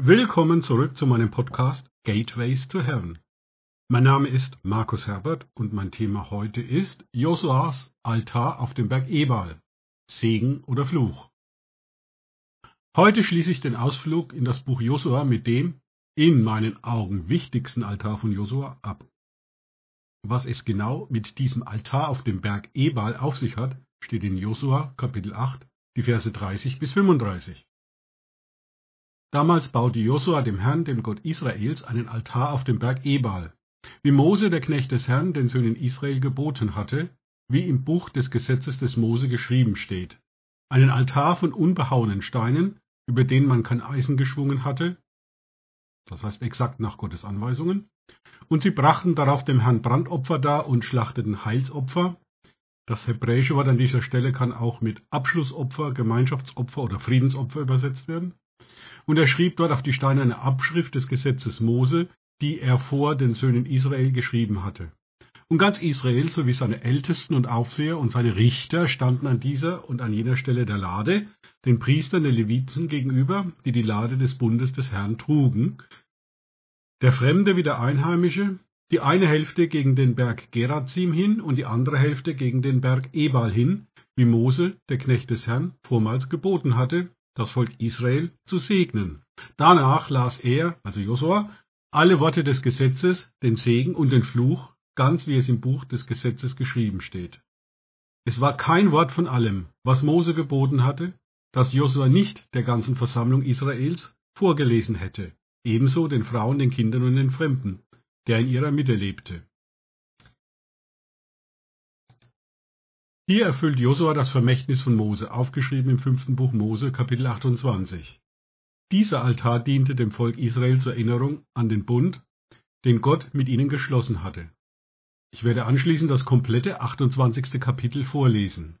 Willkommen zurück zu meinem Podcast Gateways to Heaven. Mein Name ist Markus Herbert und mein Thema heute ist Josuas Altar auf dem Berg Ebal. Segen oder Fluch. Heute schließe ich den Ausflug in das Buch Josua mit dem in meinen Augen wichtigsten Altar von Josua ab. Was es genau mit diesem Altar auf dem Berg Ebal auf sich hat, steht in Josua Kapitel 8, die Verse 30 bis 35. Damals baute Josua dem Herrn, dem Gott Israels, einen Altar auf dem Berg Ebal, wie Mose, der Knecht des Herrn, den Söhnen Israel geboten hatte, wie im Buch des Gesetzes des Mose geschrieben steht. Einen Altar von unbehauenen Steinen, über den man kein Eisen geschwungen hatte, das heißt exakt nach Gottes Anweisungen, und sie brachten darauf dem Herrn Brandopfer dar und schlachteten Heilsopfer. Das hebräische Wort an dieser Stelle kann auch mit Abschlussopfer, Gemeinschaftsopfer oder Friedensopfer übersetzt werden und er schrieb dort auf die Steine eine Abschrift des Gesetzes Mose, die er vor den Söhnen Israel geschrieben hatte. Und ganz Israel sowie seine Ältesten und Aufseher und seine Richter standen an dieser und an jener Stelle der Lade, den Priestern der Leviten gegenüber, die die Lade des Bundes des Herrn trugen, der Fremde wie der Einheimische, die eine Hälfte gegen den Berg Gerazim hin und die andere Hälfte gegen den Berg Ebal hin, wie Mose, der Knecht des Herrn, vormals geboten hatte, das Volk Israel zu segnen. Danach las er, also Josua, alle Worte des Gesetzes, den Segen und den Fluch, ganz wie es im Buch des Gesetzes geschrieben steht. Es war kein Wort von allem, was Mose geboten hatte, das Josua nicht der ganzen Versammlung Israels vorgelesen hätte, ebenso den Frauen, den Kindern und den Fremden, der in ihrer Mitte lebte. Hier erfüllt Josua das Vermächtnis von Mose, aufgeschrieben im fünften Buch Mose, Kapitel 28. Dieser Altar diente dem Volk Israel zur Erinnerung an den Bund, den Gott mit ihnen geschlossen hatte. Ich werde anschließend das komplette 28. Kapitel vorlesen.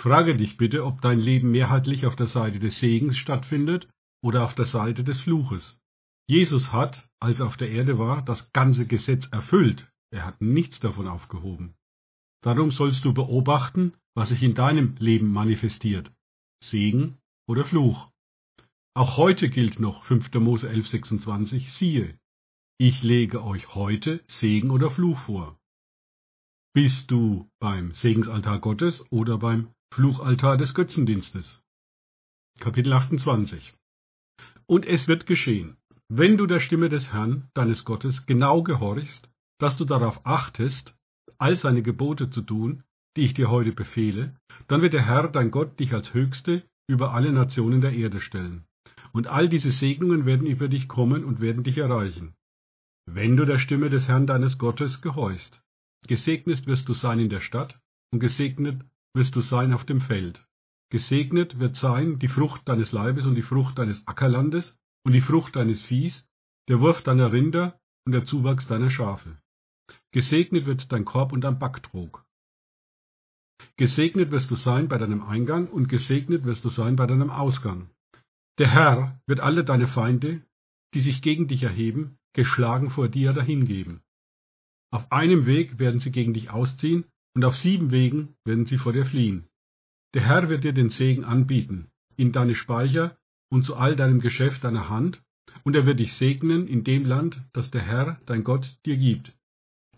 Frage dich bitte, ob dein Leben mehrheitlich auf der Seite des Segens stattfindet oder auf der Seite des Fluches. Jesus hat, als er auf der Erde war, das ganze Gesetz erfüllt. Er hat nichts davon aufgehoben. Darum sollst du beobachten, was sich in deinem Leben manifestiert, Segen oder Fluch. Auch heute gilt noch 5. Mose 11,26, siehe, ich lege euch heute Segen oder Fluch vor. Bist du beim Segensaltar Gottes oder beim Fluchaltar des Götzendienstes? Kapitel 28 Und es wird geschehen, wenn du der Stimme des Herrn, deines Gottes, genau gehorchst, dass du darauf achtest, all seine Gebote zu tun, die ich dir heute befehle, dann wird der Herr, dein Gott, dich als Höchste über alle Nationen der Erde stellen. Und all diese Segnungen werden über dich kommen und werden dich erreichen. Wenn du der Stimme des Herrn deines Gottes gehorchst. Gesegnet wirst du sein in der Stadt und gesegnet wirst du sein auf dem Feld. Gesegnet wird sein die Frucht deines Leibes und die Frucht deines Ackerlandes und die Frucht deines Viehs, der Wurf deiner Rinder und der Zuwachs deiner Schafe. Gesegnet wird dein Korb und dein Backtrog. Gesegnet wirst du sein bei deinem Eingang und gesegnet wirst du sein bei deinem Ausgang. Der Herr wird alle deine Feinde, die sich gegen dich erheben, geschlagen vor dir dahingeben. Auf einem Weg werden sie gegen dich ausziehen, und auf sieben Wegen werden sie vor dir fliehen. Der Herr wird dir den Segen anbieten, in deine Speicher und zu all deinem Geschäft deiner Hand, und er wird dich segnen in dem Land, das der Herr, dein Gott, dir gibt.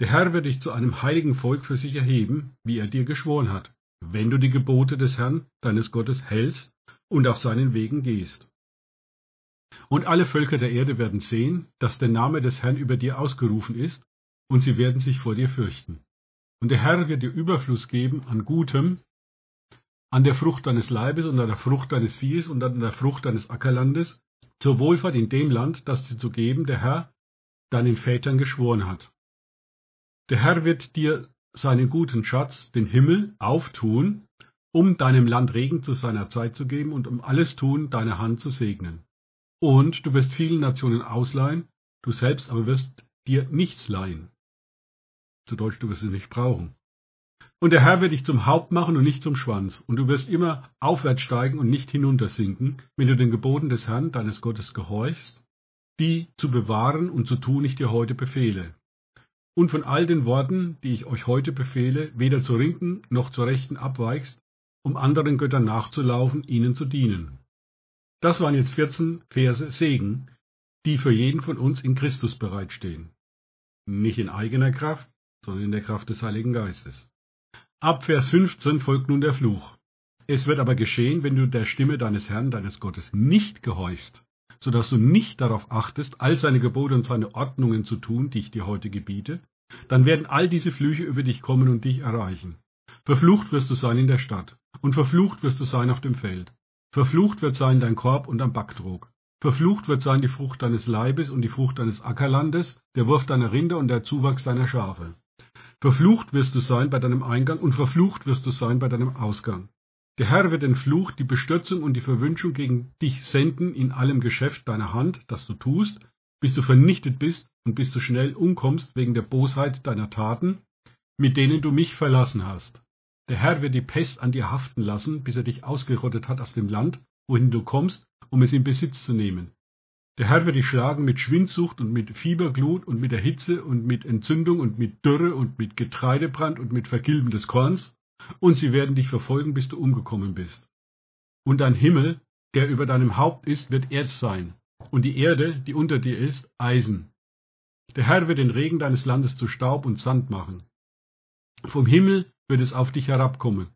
Der Herr wird dich zu einem heiligen Volk für sich erheben, wie er dir geschworen hat, wenn du die Gebote des Herrn, deines Gottes, hältst und auf seinen Wegen gehst. Und alle Völker der Erde werden sehen, dass der Name des Herrn über dir ausgerufen ist, und sie werden sich vor dir fürchten. Und der Herr wird dir Überfluss geben an Gutem, an der Frucht deines Leibes und an der Frucht deines Viehes und an der Frucht deines Ackerlandes, zur Wohlfahrt in dem Land, das dir zu geben der Herr deinen Vätern geschworen hat. Der Herr wird dir seinen guten Schatz, den Himmel, auftun, um deinem Land Regen zu seiner Zeit zu geben und um alles Tun deiner Hand zu segnen. Und du wirst vielen Nationen ausleihen, du selbst aber wirst dir nichts leihen. Zu Deutsch, du wirst es nicht brauchen. Und der Herr wird dich zum Haupt machen und nicht zum Schwanz, und du wirst immer aufwärts steigen und nicht hinuntersinken, wenn du den Geboten des Herrn, deines Gottes, gehorchst, die zu bewahren und zu tun ich dir heute befehle und von all den Worten, die ich euch heute befehle, weder zur linken noch zur rechten abweichst, um anderen Göttern nachzulaufen, ihnen zu dienen. Das waren jetzt 14 Verse Segen, die für jeden von uns in Christus bereitstehen. Nicht in eigener Kraft, sondern in der Kraft des Heiligen Geistes. Ab Vers 15 folgt nun der Fluch. Es wird aber geschehen, wenn du der Stimme deines Herrn, deines Gottes nicht gehorchst, so dass du nicht darauf achtest, all seine Gebote und seine Ordnungen zu tun, die ich dir heute gebiete, dann werden all diese Flüche über dich kommen und dich erreichen. Verflucht wirst du sein in der Stadt, und verflucht wirst du sein auf dem Feld. Verflucht wird sein dein Korb und dein Backtrog. Verflucht wird sein die Frucht deines Leibes und die Frucht deines Ackerlandes, der Wurf deiner Rinder und der Zuwachs deiner Schafe. Verflucht wirst du sein bei deinem Eingang und verflucht wirst du sein bei deinem Ausgang. Der Herr wird den Fluch, die Bestürzung und die Verwünschung gegen dich senden in allem Geschäft deiner Hand, das du tust, bis du vernichtet bist und bis du schnell umkommst wegen der Bosheit deiner Taten, mit denen du mich verlassen hast. Der Herr wird die Pest an dir haften lassen, bis er dich ausgerottet hat aus dem Land, wohin du kommst, um es in Besitz zu nehmen. Der Herr wird dich schlagen mit Schwindsucht und mit Fieberglut und mit der Hitze und mit Entzündung und mit Dürre und mit Getreidebrand und mit Vergilben des Korns, und sie werden dich verfolgen, bis du umgekommen bist. Und dein Himmel, der über deinem Haupt ist, wird Erz sein, und die Erde, die unter dir ist, Eisen. Der Herr wird den Regen deines Landes zu Staub und Sand machen. Vom Himmel wird es auf dich herabkommen,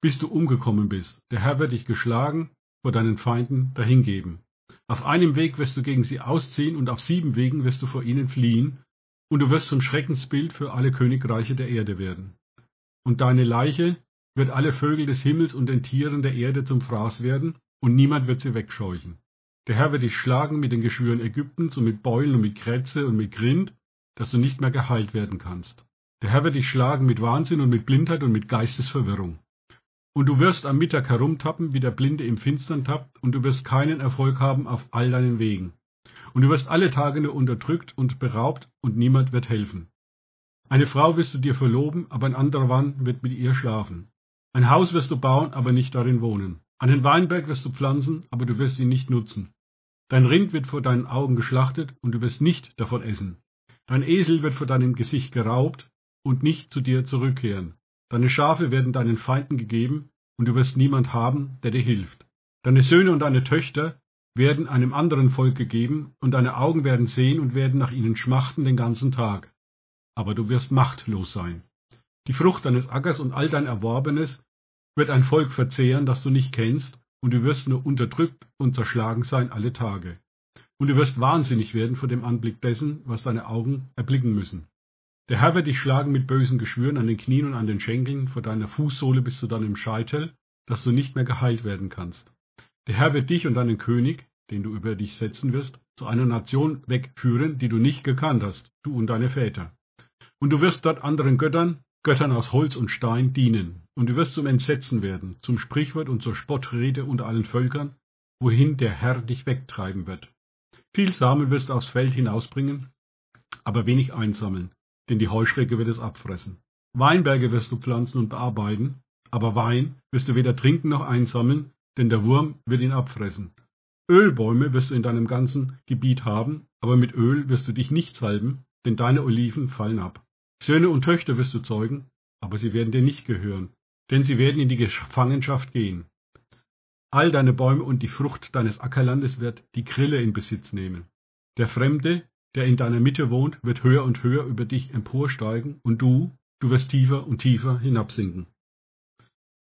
bis du umgekommen bist. Der Herr wird dich geschlagen, vor deinen Feinden dahingeben. Auf einem Weg wirst du gegen sie ausziehen und auf sieben Wegen wirst du vor ihnen fliehen, und du wirst zum Schreckensbild für alle Königreiche der Erde werden. Und deine Leiche wird alle Vögel des Himmels und den Tieren der Erde zum Fraß werden, und niemand wird sie wegscheuchen. Der Herr wird dich schlagen mit den Geschwüren Ägyptens und mit Beulen und mit Krätze und mit Grind, dass du nicht mehr geheilt werden kannst. Der Herr wird dich schlagen mit Wahnsinn und mit Blindheit und mit Geistesverwirrung. Und du wirst am Mittag herumtappen, wie der Blinde im Finstern tappt, und du wirst keinen Erfolg haben auf all deinen Wegen. Und du wirst alle Tage nur unterdrückt und beraubt, und niemand wird helfen. Eine Frau wirst du dir verloben, aber ein anderer Mann wird mit ihr schlafen. Ein Haus wirst du bauen, aber nicht darin wohnen. Einen Weinberg wirst du pflanzen, aber du wirst ihn nicht nutzen. Dein Rind wird vor deinen Augen geschlachtet, und du wirst nicht davon essen. Dein Esel wird vor deinem Gesicht geraubt und nicht zu dir zurückkehren. Deine Schafe werden deinen Feinden gegeben, und du wirst niemand haben, der dir hilft. Deine Söhne und deine Töchter werden einem anderen Volk gegeben, und deine Augen werden sehen und werden nach ihnen schmachten den ganzen Tag. Aber du wirst machtlos sein. Die Frucht deines Ackers und all dein Erworbenes wird ein Volk verzehren, das du nicht kennst, und du wirst nur unterdrückt und zerschlagen sein alle Tage. Und du wirst wahnsinnig werden vor dem Anblick dessen, was deine Augen erblicken müssen. Der Herr wird dich schlagen mit bösen Geschwüren an den Knien und an den Schenkeln, vor deiner Fußsohle bis zu deinem Scheitel, dass du nicht mehr geheilt werden kannst. Der Herr wird dich und deinen König, den du über dich setzen wirst, zu einer Nation wegführen, die du nicht gekannt hast, du und deine Väter. Und du wirst dort anderen Göttern, Göttern aus Holz und Stein, dienen, und du wirst zum Entsetzen werden, zum Sprichwort und zur Spottrede unter allen Völkern, wohin der Herr dich wegtreiben wird. Viel Samen wirst du aufs Feld hinausbringen, aber wenig einsammeln, denn die Heuschrecke wird es abfressen. Weinberge wirst du pflanzen und bearbeiten, aber Wein wirst du weder trinken noch einsammeln, denn der Wurm wird ihn abfressen. Ölbäume wirst du in deinem ganzen Gebiet haben, aber mit Öl wirst du dich nicht salben, denn deine Oliven fallen ab. Söhne und Töchter wirst du zeugen, aber sie werden dir nicht gehören, denn sie werden in die Gefangenschaft gehen. All deine Bäume und die Frucht deines Ackerlandes wird die Grille in Besitz nehmen. Der Fremde, der in deiner Mitte wohnt, wird höher und höher über dich emporsteigen, und du, du wirst tiefer und tiefer hinabsinken.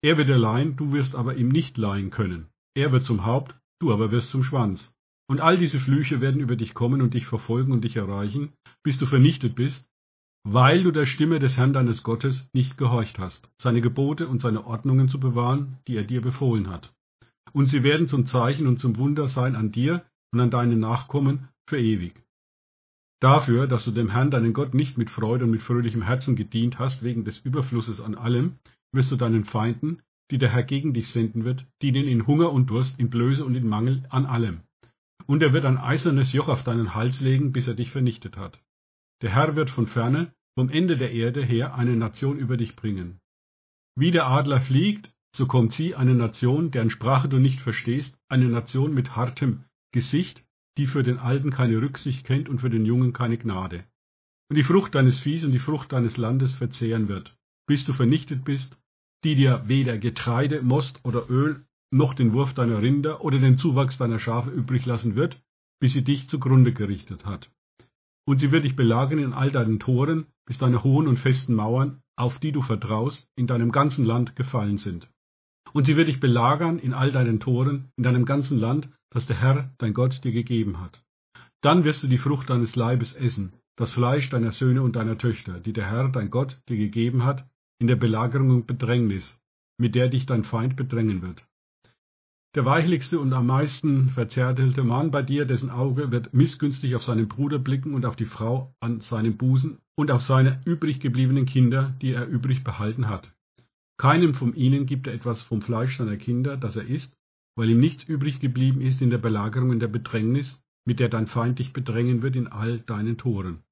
Er wird dir leihen, du wirst aber ihm nicht leihen können. Er wird zum Haupt, du aber wirst zum Schwanz. Und all diese Flüche werden über dich kommen und dich verfolgen und dich erreichen, bis du vernichtet bist, weil du der Stimme des Herrn deines Gottes nicht gehorcht hast, seine Gebote und seine Ordnungen zu bewahren, die er dir befohlen hat. Und sie werden zum Zeichen und zum Wunder sein an dir und an deinen Nachkommen für ewig. Dafür, dass du dem Herrn, deinen Gott, nicht mit Freude und mit fröhlichem Herzen gedient hast, wegen des Überflusses an allem, wirst du deinen Feinden, die der Herr gegen dich senden wird, dienen in Hunger und Durst, in Blöße und in Mangel an allem. Und er wird ein eisernes Joch auf deinen Hals legen, bis er dich vernichtet hat. Der Herr wird von ferne, vom Ende der Erde her, eine Nation über dich bringen. Wie der Adler fliegt, so kommt sie, eine Nation, deren Sprache du nicht verstehst, eine Nation mit hartem Gesicht, die für den Alten keine Rücksicht kennt und für den Jungen keine Gnade. Und die Frucht deines Viehs und die Frucht deines Landes verzehren wird, bis du vernichtet bist, die dir weder Getreide, Most oder Öl noch den Wurf deiner Rinder oder den Zuwachs deiner Schafe übrig lassen wird, bis sie dich zugrunde gerichtet hat. Und sie wird dich belagern in all deinen Toren, bis deine hohen und festen Mauern, auf die du vertraust, in deinem ganzen Land gefallen sind. Und sie wird dich belagern in all deinen Toren, in deinem ganzen Land, das der Herr, dein Gott, dir gegeben hat. Dann wirst du die Frucht deines Leibes essen, das Fleisch deiner Söhne und deiner Töchter, die der Herr, dein Gott, dir gegeben hat, in der Belagerung und Bedrängnis, mit der dich dein Feind bedrängen wird. Der weichlichste und am meisten verzärtelte Mann bei dir, dessen Auge wird missgünstig auf seinen Bruder blicken und auf die Frau an seinem Busen und auf seine übrig gebliebenen Kinder, die er übrig behalten hat. Keinem von ihnen gibt er etwas vom Fleisch seiner Kinder, das er isst, weil ihm nichts übrig geblieben ist in der Belagerung in der Bedrängnis, mit der dein Feind dich bedrängen wird in all deinen Toren.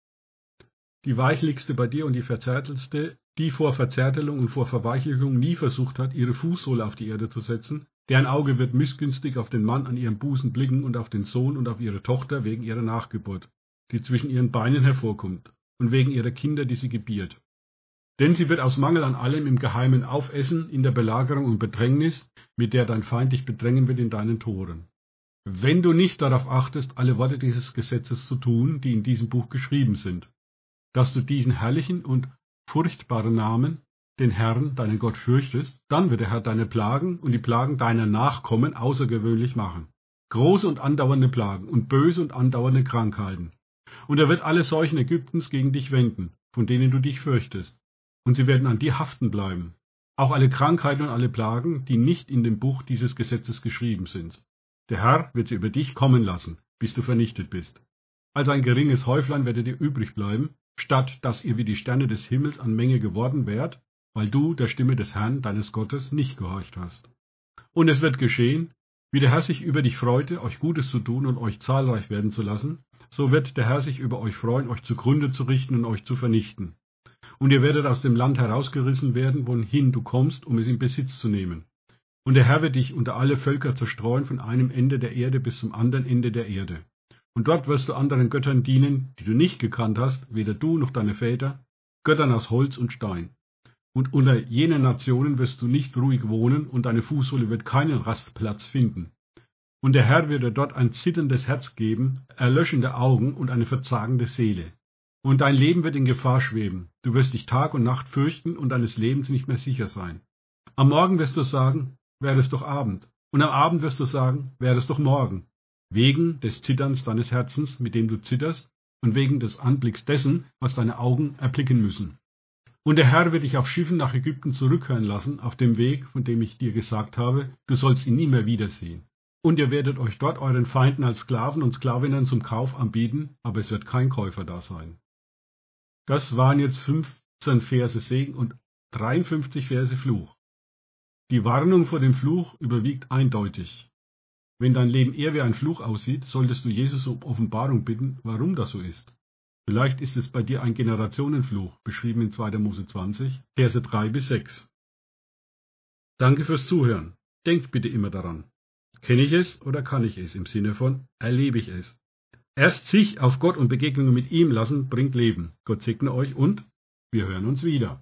Die weichlichste bei dir und die verzärtelste, die vor Verzärtelung und vor Verweichlichung nie versucht hat, ihre Fußsohle auf die Erde zu setzen, deren Auge wird missgünstig auf den Mann an ihrem Busen blicken und auf den Sohn und auf ihre Tochter wegen ihrer Nachgeburt, die zwischen ihren Beinen hervorkommt, und wegen ihrer Kinder, die sie gebiert. Denn sie wird aus Mangel an allem im Geheimen aufessen, in der Belagerung und Bedrängnis, mit der dein Feind dich bedrängen wird in deinen Toren. Wenn du nicht darauf achtest, alle Worte dieses Gesetzes zu tun, die in diesem Buch geschrieben sind, dass du diesen herrlichen und furchtbaren Namen, den Herrn, deinen Gott, fürchtest, dann wird der Herr deine Plagen und die Plagen deiner Nachkommen außergewöhnlich machen. Große und andauernde Plagen und böse und andauernde Krankheiten. Und er wird alle Seuchen Ägyptens gegen dich wenden, von denen du dich fürchtest, und sie werden an dir haften bleiben. Auch alle Krankheiten und alle Plagen, die nicht in dem Buch dieses Gesetzes geschrieben sind. Der Herr wird sie über dich kommen lassen, bis du vernichtet bist. Als ein geringes Häuflein werdet ihr übrig bleiben, statt dass ihr wie die Sterne des Himmels an Menge geworden wärt, weil du der Stimme des Herrn, deines Gottes, nicht gehorcht hast. Und es wird geschehen, wie der Herr sich über dich freute, euch Gutes zu tun und euch zahlreich werden zu lassen, so wird der Herr sich über euch freuen, euch zugrunde zu richten und euch zu vernichten. Und ihr werdet aus dem Land herausgerissen werden, wohin du kommst, um es in Besitz zu nehmen. Und der Herr wird dich unter alle Völker zerstreuen, von einem Ende der Erde bis zum anderen Ende der Erde. Und dort wirst du anderen Göttern dienen, die du nicht gekannt hast, weder du noch deine Väter, Göttern aus Holz und Stein. Und unter jenen Nationen wirst du nicht ruhig wohnen, und deine Fußsohle wird keinen Rastplatz finden. Und der Herr wird dir dort ein zitterndes Herz geben, erlöschende Augen und eine verzagende Seele. Und dein Leben wird in Gefahr schweben. Du wirst dich Tag und Nacht fürchten und deines Lebens nicht mehr sicher sein. Am Morgen wirst du sagen, wäre es doch Abend. Und am Abend wirst du sagen, wäre es doch morgen. Wegen des Zitterns deines Herzens, mit dem du zitterst, und wegen des Anblicks dessen, was deine Augen erblicken müssen. Und der Herr wird dich auf Schiffen nach Ägypten zurückkehren lassen, auf dem Weg, von dem ich dir gesagt habe, du sollst ihn nie mehr wiedersehen. Und ihr werdet euch dort euren Feinden als Sklaven und Sklavinnen zum Kauf anbieten, aber es wird kein Käufer da sein. Das waren jetzt 15 Verse Segen und 53 Verse Fluch. Die Warnung vor dem Fluch überwiegt eindeutig. Wenn dein Leben eher wie ein Fluch aussieht, solltest du Jesus um Offenbarung bitten, warum das so ist. Vielleicht ist es bei dir ein Generationenfluch, beschrieben in 2. Mose 20, Verse 3 bis 6. Danke fürs Zuhören. Denkt bitte immer daran. Kenne ich es oder kann ich es im Sinne von erlebe ich es? Erst sich auf Gott und Begegnungen mit ihm lassen bringt Leben. Gott segne euch und wir hören uns wieder.